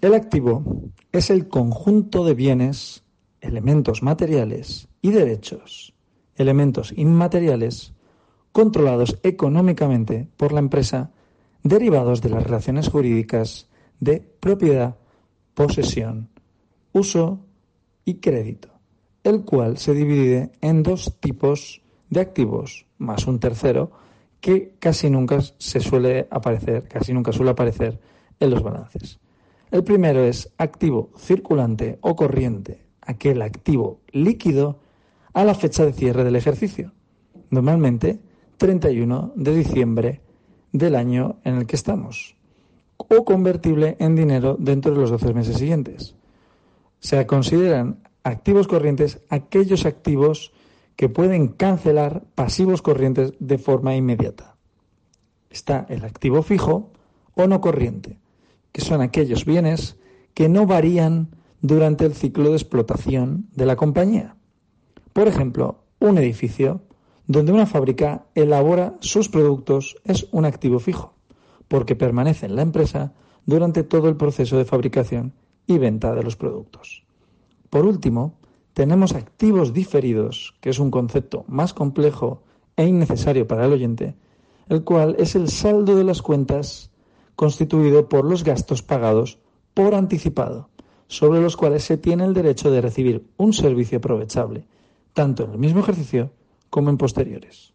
El activo es el conjunto de bienes, elementos materiales y derechos, elementos inmateriales, controlados económicamente por la empresa, derivados de las relaciones jurídicas de propiedad, posesión, uso y crédito, el cual se divide en dos tipos de activos, más un tercero, que casi nunca se suele aparecer, casi nunca suele aparecer en los balances. El primero es activo circulante o corriente, aquel activo líquido a la fecha de cierre del ejercicio, normalmente 31 de diciembre del año en el que estamos, o convertible en dinero dentro de los 12 meses siguientes. Se consideran activos corrientes aquellos activos que pueden cancelar pasivos corrientes de forma inmediata. Está el activo fijo o no corriente, que son aquellos bienes que no varían durante el ciclo de explotación de la compañía. Por ejemplo, un edificio donde una fábrica elabora sus productos es un activo fijo, porque permanece en la empresa durante todo el proceso de fabricación y venta de los productos. Por último, tenemos activos diferidos, que es un concepto más complejo e innecesario para el oyente, el cual es el saldo de las cuentas constituido por los gastos pagados por anticipado, sobre los cuales se tiene el derecho de recibir un servicio aprovechable, tanto en el mismo ejercicio como en posteriores.